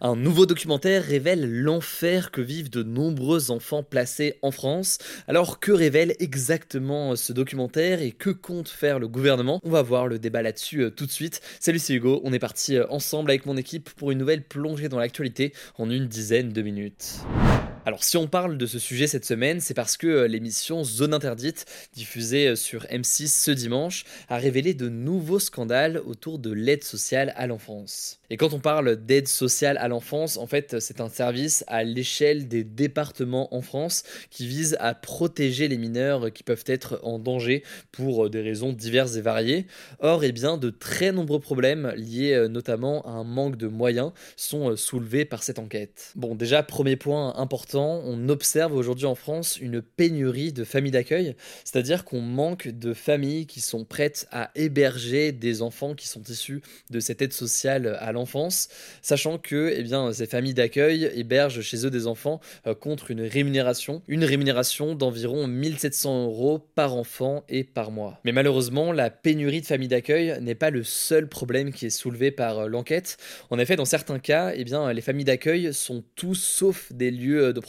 Un nouveau documentaire révèle l'enfer que vivent de nombreux enfants placés en France. Alors que révèle exactement ce documentaire et que compte faire le gouvernement? On va voir le débat là-dessus euh, tout de suite. Salut c'est Hugo, on est parti euh, ensemble avec mon équipe pour une nouvelle plongée dans l'actualité en une dizaine de minutes. Alors si on parle de ce sujet cette semaine, c'est parce que euh, l'émission Zone Interdite, diffusée euh, sur M6 ce dimanche, a révélé de nouveaux scandales autour de l'aide sociale à l'enfance. Et quand on parle d'aide sociale à l'enfance, en fait c'est un service à l'échelle des départements en France qui vise à protéger les mineurs qui peuvent être en danger pour euh, des raisons diverses et variées. Or, eh bien, de très nombreux problèmes liés notamment à un manque de moyens sont soulevés par cette enquête. Bon, déjà, premier point important, on observe aujourd'hui en France une pénurie de familles d'accueil, c'est-à-dire qu'on manque de familles qui sont prêtes à héberger des enfants qui sont issus de cette aide sociale à l'enfance, sachant que eh bien, ces familles d'accueil hébergent chez eux des enfants euh, contre une rémunération, une rémunération d'environ 1700 euros par enfant et par mois. Mais malheureusement, la pénurie de familles d'accueil n'est pas le seul problème qui est soulevé par euh, l'enquête. En effet, dans certains cas, eh bien, les familles d'accueil sont tous sauf des lieux de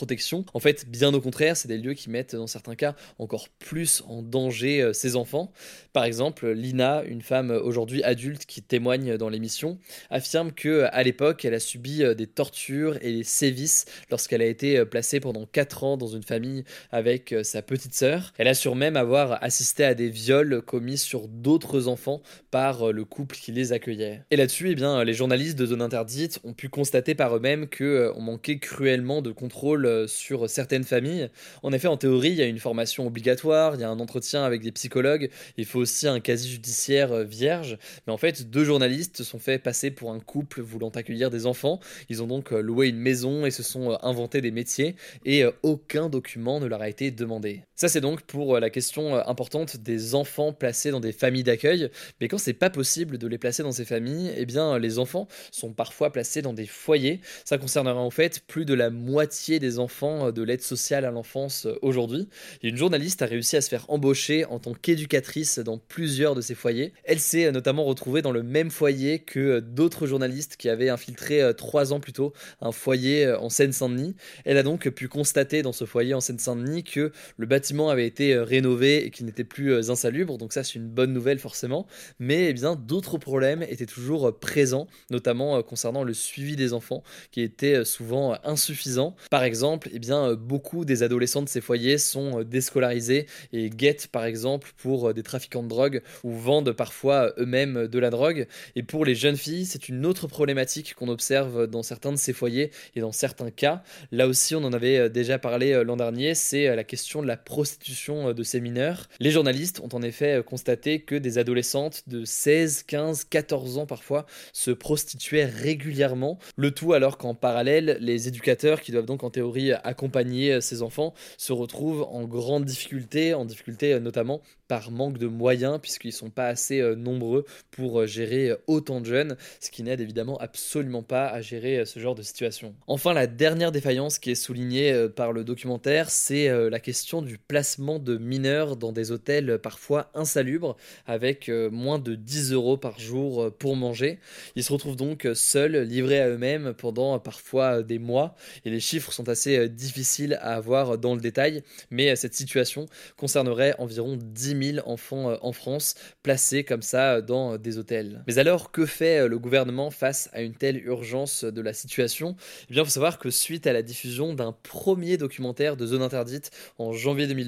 En fait, bien au contraire, c'est des lieux qui mettent dans certains cas encore plus en danger euh, ces enfants. Par exemple, Lina, une femme aujourd'hui adulte qui témoigne dans l'émission, affirme que à l'époque, elle a subi euh, des tortures et des sévices lorsqu'elle a été euh, placée pendant 4 ans dans une famille avec sa petite sœur. Elle assure même avoir assisté à des viols commis sur d'autres enfants par le couple qui les accueillait. Et là-dessus, eh bien, les journalistes de Zone Interdite ont pu constater par eux-mêmes qu'on manquait cruellement de contrôle euh, sur certaines familles. En effet, en théorie, il y a une formation obligatoire, il y a un entretien avec des psychologues, il faut aussi un casier judiciaire euh, vierge. Mais en fait, deux journalistes sont fait passer pour un couple voulant accueillir des enfants. Ils ont donc euh, loué une maison et se sont inventés des métiers et aucun document ne leur a été demandé. Ça, c'est donc pour la question importante des enfants placés dans des familles d'accueil. Mais quand c'est pas possible de les placer dans ces familles, eh bien, les enfants sont parfois placés dans des foyers. Ça concernera en fait plus de la moitié des enfants euh, de l'aide sociale à l'enfance euh, aujourd'hui. une journaliste a réussi à se faire embaucher en tant qu'éducatrice dans plusieurs de ces foyers. Elle s'est euh, notamment retrouvée dans le même foyer que d'autres journalistes qui avaient infiltré trois ans plus tôt un foyer en Seine-Saint-Denis. Elle a donc pu constater dans ce foyer en Seine-Saint-Denis que le bâtiment avait été rénové et qu'il n'était plus insalubre. Donc ça c'est une bonne nouvelle forcément. Mais eh bien d'autres problèmes étaient toujours présents, notamment concernant le suivi des enfants qui était souvent insuffisant. Par exemple, eh bien, euh, beaucoup des adolescents de ces foyers sont euh, déscolarisés et guettent par exemple pour euh, des trafiquants de drogue ou vendent parfois eux-mêmes de la drogue. Et pour les jeunes filles, c'est une autre problématique qu'on observe dans certains de ces foyers et dans certains cas. Là aussi, on en avait déjà parlé l'an dernier, c'est la question de la de ces mineurs. Les journalistes ont en effet constaté que des adolescentes de 16, 15, 14 ans parfois se prostituaient régulièrement, le tout alors qu'en parallèle, les éducateurs qui doivent donc en théorie accompagner ses enfants se retrouvent en grande difficulté, en difficulté euh, notamment par manque de moyens, puisqu'ils sont pas assez euh, nombreux pour euh, gérer autant de jeunes, ce qui n'aide évidemment absolument pas à gérer ce genre de situation. Enfin, la dernière défaillance qui est soulignée par le documentaire, c'est la question du placement de mineurs dans des hôtels parfois insalubres, avec moins de 10 euros par jour pour manger. Ils se retrouvent donc seuls, livrés à eux-mêmes pendant parfois des mois, et les chiffres sont assez difficile à avoir dans le détail, mais euh, cette situation concernerait environ 10 000 enfants euh, en France placés comme ça euh, dans des hôtels. Mais alors, que fait le gouvernement face à une telle urgence de la situation? Eh bien, il faut savoir que suite à la diffusion d'un premier documentaire de Zone Interdite en janvier 2020,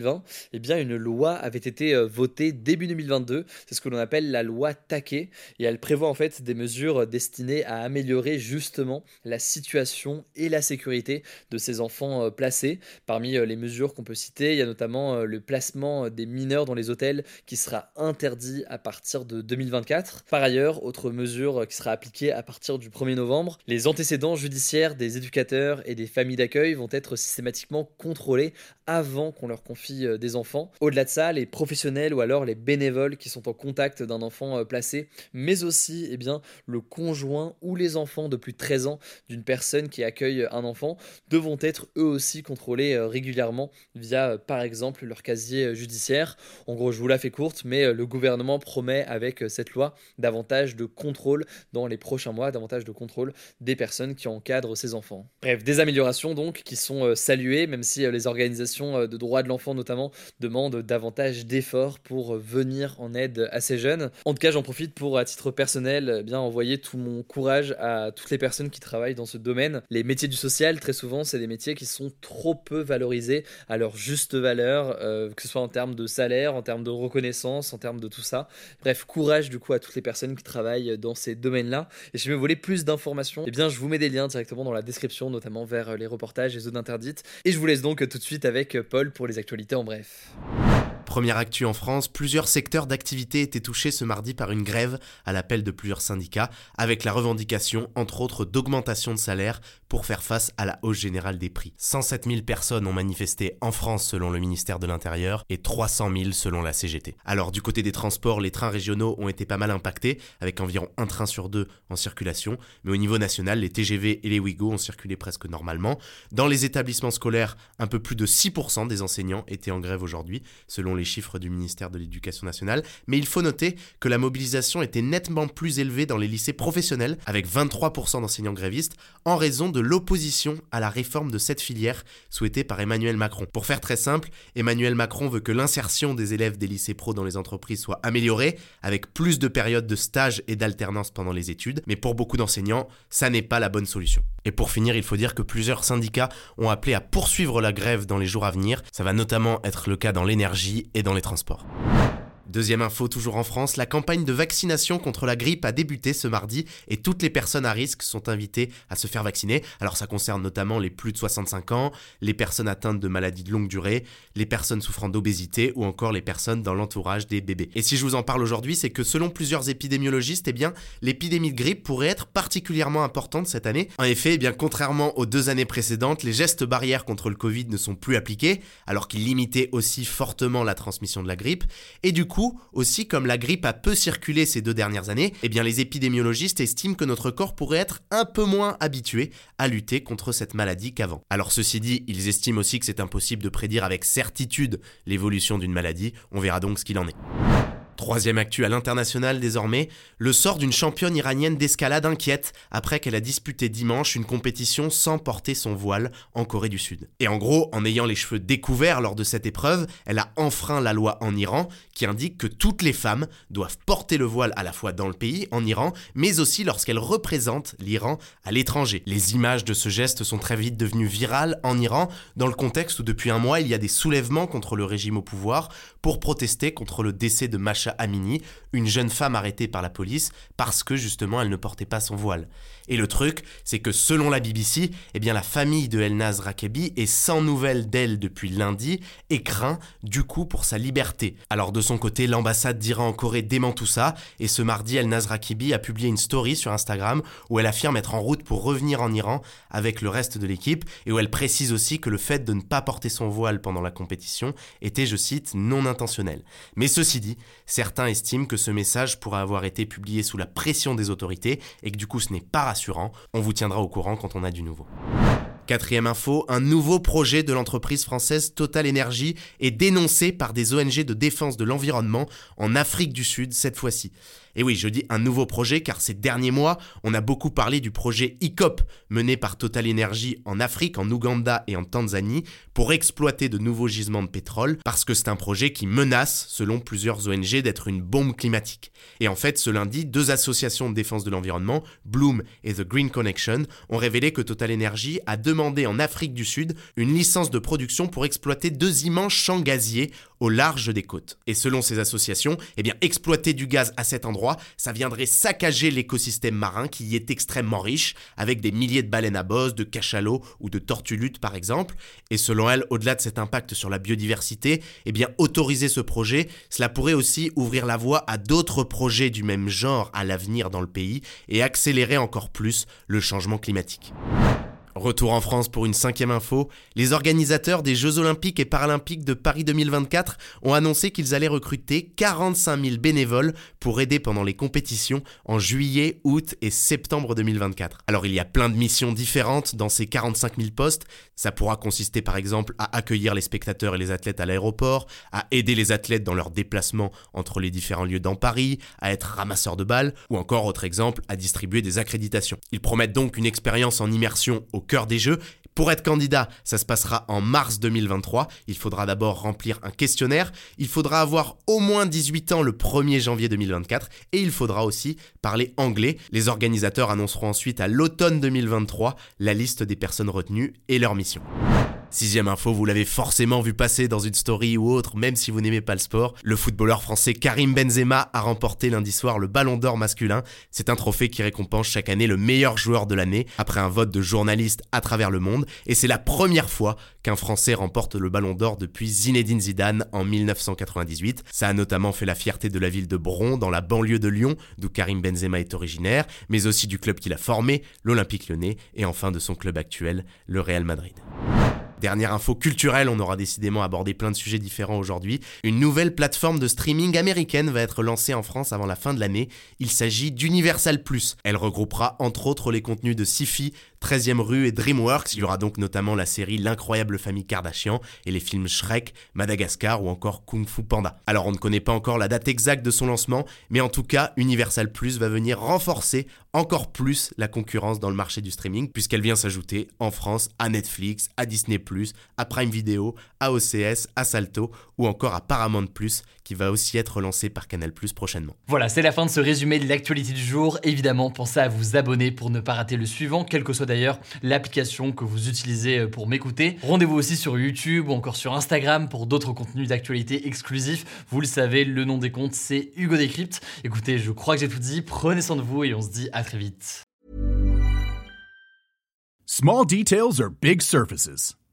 eh bien, une loi avait été votée début 2022. C'est ce que l'on appelle la loi Taquet, et elle prévoit en fait des mesures destinées à améliorer justement la situation et la sécurité de ces ces enfants placés. Parmi les mesures qu'on peut citer, il y a notamment le placement des mineurs dans les hôtels qui sera interdit à partir de 2024. Par ailleurs, autre mesure qui sera appliquée à partir du 1er novembre, les antécédents judiciaires des éducateurs et des familles d'accueil vont être systématiquement contrôlés avant qu'on leur confie des enfants. Au-delà de ça, les professionnels ou alors les bénévoles qui sont en contact d'un enfant placé, mais aussi eh bien, le conjoint ou les enfants de plus de 13 ans d'une personne qui accueille un enfant devront être eux aussi contrôlés euh, régulièrement via euh, par exemple leur casier euh, judiciaire. En gros, je vous la fais courte, mais le gouvernement promet avec cette loi davantage de contrôle dans les prochains mois, davantage de contrôle des personnes qui encadrent ces enfants. Bref, des améliorations donc qui sont saluées, même si les organisations de droits de l'enfant notamment demandent davantage d'efforts pour venir en aide à ces jeunes. En tout cas, j'en profite pour, à titre personnel, eh bien envoyer tout mon courage à toutes les personnes qui travaillent dans ce domaine. Les métiers du social, très souvent, c'est des métiers qui sont trop peu valorisés à leur juste valeur, euh, que ce soit en termes de salaire, en termes de reconnaissance, en termes de tout ça. Bref, courage du coup à toutes les personnes qui travaillent dans ces domaines-là. Et si vous voulez plus d'informations, eh bien je vous mets des liens directement dans la description, notamment vers les reportages et zones interdites. Et je vous laisse donc tout de suite avec Paul pour les actualités en bref. Première actu en France, plusieurs secteurs d'activité étaient touchés ce mardi par une grève à l'appel de plusieurs syndicats, avec la revendication, entre autres, d'augmentation de salaire pour faire face à la hausse générale des prix. 107 000 personnes ont manifesté en France selon le ministère de l'Intérieur et 300 000 selon la CGT. Alors du côté des transports, les trains régionaux ont été pas mal impactés, avec environ un train sur deux en circulation, mais au niveau national, les TGV et les Ouigo ont circulé presque normalement. Dans les établissements scolaires, un peu plus de 6% des enseignants étaient en grève aujourd'hui, selon les les chiffres du ministère de l'Éducation nationale, mais il faut noter que la mobilisation était nettement plus élevée dans les lycées professionnels, avec 23% d'enseignants grévistes, en raison de l'opposition à la réforme de cette filière souhaitée par Emmanuel Macron. Pour faire très simple, Emmanuel Macron veut que l'insertion des élèves des lycées pro dans les entreprises soit améliorée, avec plus de périodes de stage et d'alternance pendant les études, mais pour beaucoup d'enseignants, ça n'est pas la bonne solution. Et pour finir, il faut dire que plusieurs syndicats ont appelé à poursuivre la grève dans les jours à venir. Ça va notamment être le cas dans l'énergie et dans les transports. Deuxième info, toujours en France, la campagne de vaccination contre la grippe a débuté ce mardi et toutes les personnes à risque sont invitées à se faire vacciner. Alors ça concerne notamment les plus de 65 ans, les personnes atteintes de maladies de longue durée, les personnes souffrant d'obésité ou encore les personnes dans l'entourage des bébés. Et si je vous en parle aujourd'hui, c'est que selon plusieurs épidémiologistes, eh bien, l'épidémie de grippe pourrait être particulièrement importante cette année. En effet, eh bien, contrairement aux deux années précédentes, les gestes barrières contre le Covid ne sont plus appliqués, alors qu'ils limitaient aussi fortement la transmission de la grippe. Et du coup, aussi comme la grippe a peu circulé ces deux dernières années, eh bien les épidémiologistes estiment que notre corps pourrait être un peu moins habitué à lutter contre cette maladie qu'avant. Alors ceci dit, ils estiment aussi que c'est impossible de prédire avec certitude l'évolution d'une maladie, on verra donc ce qu'il en est. Troisième actu à l'international désormais, le sort d'une championne iranienne d'escalade inquiète après qu'elle a disputé dimanche une compétition sans porter son voile en Corée du Sud. Et en gros, en ayant les cheveux découverts lors de cette épreuve, elle a enfreint la loi en Iran qui indique que toutes les femmes doivent porter le voile à la fois dans le pays, en Iran, mais aussi lorsqu'elles représentent l'Iran à l'étranger. Les images de ce geste sont très vite devenues virales en Iran, dans le contexte où depuis un mois il y a des soulèvements contre le régime au pouvoir pour protester contre le décès de Masha Amini, une jeune femme arrêtée par la police parce que justement elle ne portait pas son voile. Et le truc, c'est que selon la BBC, eh bien la famille de Elnaz Rakebi est sans nouvelles d'elle depuis lundi et craint du coup pour sa liberté. Alors de son côté, l'ambassade d'Iran en Corée dément tout ça et ce mardi, Elnaz Rakebi a publié une story sur Instagram où elle affirme être en route pour revenir en Iran avec le reste de l'équipe et où elle précise aussi que le fait de ne pas porter son voile pendant la compétition était, je cite, non Mais ceci dit, certains estiment que ce message pourrait avoir été publié sous la pression des autorités et que du coup ce n'est pas rassurant. On vous tiendra au courant quand on a du nouveau. Quatrième info, un nouveau projet de l'entreprise française Total Energy est dénoncé par des ONG de défense de l'environnement en Afrique du Sud cette fois-ci. Et oui, je dis un nouveau projet car ces derniers mois, on a beaucoup parlé du projet ICOP mené par Total Energy en Afrique, en Ouganda et en Tanzanie pour exploiter de nouveaux gisements de pétrole parce que c'est un projet qui menace, selon plusieurs ONG, d'être une bombe climatique. Et en fait, ce lundi, deux associations de défense de l'environnement, Bloom et The Green Connection, ont révélé que Total Energy a demandé en Afrique du Sud une licence de production pour exploiter deux immenses champs gaziers au large des côtes. Et selon ces associations, eh exploiter du gaz à cet endroit, ça viendrait saccager l'écosystème marin qui y est extrêmement riche, avec des milliers de baleines à bosse, de cachalots ou de tortues par exemple. Et selon elle, au-delà de cet impact sur la biodiversité, eh autoriser ce projet, cela pourrait aussi ouvrir la voie à d'autres projets du même genre à l'avenir dans le pays et accélérer encore plus le changement climatique. Retour en France pour une cinquième info. Les organisateurs des Jeux Olympiques et Paralympiques de Paris 2024 ont annoncé qu'ils allaient recruter 45 000 bénévoles pour aider pendant les compétitions en juillet, août et septembre 2024. Alors il y a plein de missions différentes dans ces 45 000 postes. Ça pourra consister par exemple à accueillir les spectateurs et les athlètes à l'aéroport, à aider les athlètes dans leurs déplacements entre les différents lieux dans Paris, à être ramasseur de balles ou encore autre exemple à distribuer des accréditations. Ils promettent donc une expérience en immersion au cœur des Jeux. Pour être candidat, ça se passera en mars 2023. Il faudra d'abord remplir un questionnaire. Il faudra avoir au moins 18 ans le 1er janvier 2024. Et il faudra aussi parler anglais. Les organisateurs annonceront ensuite à l'automne 2023 la liste des personnes retenues et leur mission. Sixième info, vous l'avez forcément vu passer dans une story ou autre, même si vous n'aimez pas le sport. Le footballeur français Karim Benzema a remporté lundi soir le Ballon d'Or masculin. C'est un trophée qui récompense chaque année le meilleur joueur de l'année, après un vote de journalistes à travers le monde. Et c'est la première fois qu'un Français remporte le Ballon d'Or depuis Zinedine Zidane en 1998. Ça a notamment fait la fierté de la ville de Bron, dans la banlieue de Lyon, d'où Karim Benzema est originaire, mais aussi du club qu'il a formé, l'Olympique lyonnais, et enfin de son club actuel, le Real Madrid. Dernière info culturelle, on aura décidément abordé plein de sujets différents aujourd'hui. Une nouvelle plateforme de streaming américaine va être lancée en France avant la fin de l'année. Il s'agit d'Universal Plus. Elle regroupera entre autres les contenus de Sifi, 13e rue et DreamWorks. Il y aura donc notamment la série L'incroyable famille Kardashian et les films Shrek, Madagascar ou encore Kung Fu Panda. Alors on ne connaît pas encore la date exacte de son lancement, mais en tout cas, Universal Plus va venir renforcer encore plus la concurrence dans le marché du streaming puisqu'elle vient s'ajouter en France à Netflix, à Disney+, à Prime Video, à OCS, à Salto ou encore à Paramount+, qui va aussi être lancé par Canal+, prochainement. Voilà, c'est la fin de ce résumé de l'actualité du jour. Évidemment, pensez à vous abonner pour ne pas rater le suivant, quelle que soit d'ailleurs l'application que vous utilisez euh, pour m'écouter. Rendez-vous aussi sur YouTube ou encore sur Instagram pour d'autres contenus d'actualité exclusifs. Vous le savez, le nom des comptes, c'est Hugo Décrypte. Écoutez, je crois que j'ai tout dit. Prenez soin de vous et on se dit à très vite. Small details are big surfaces.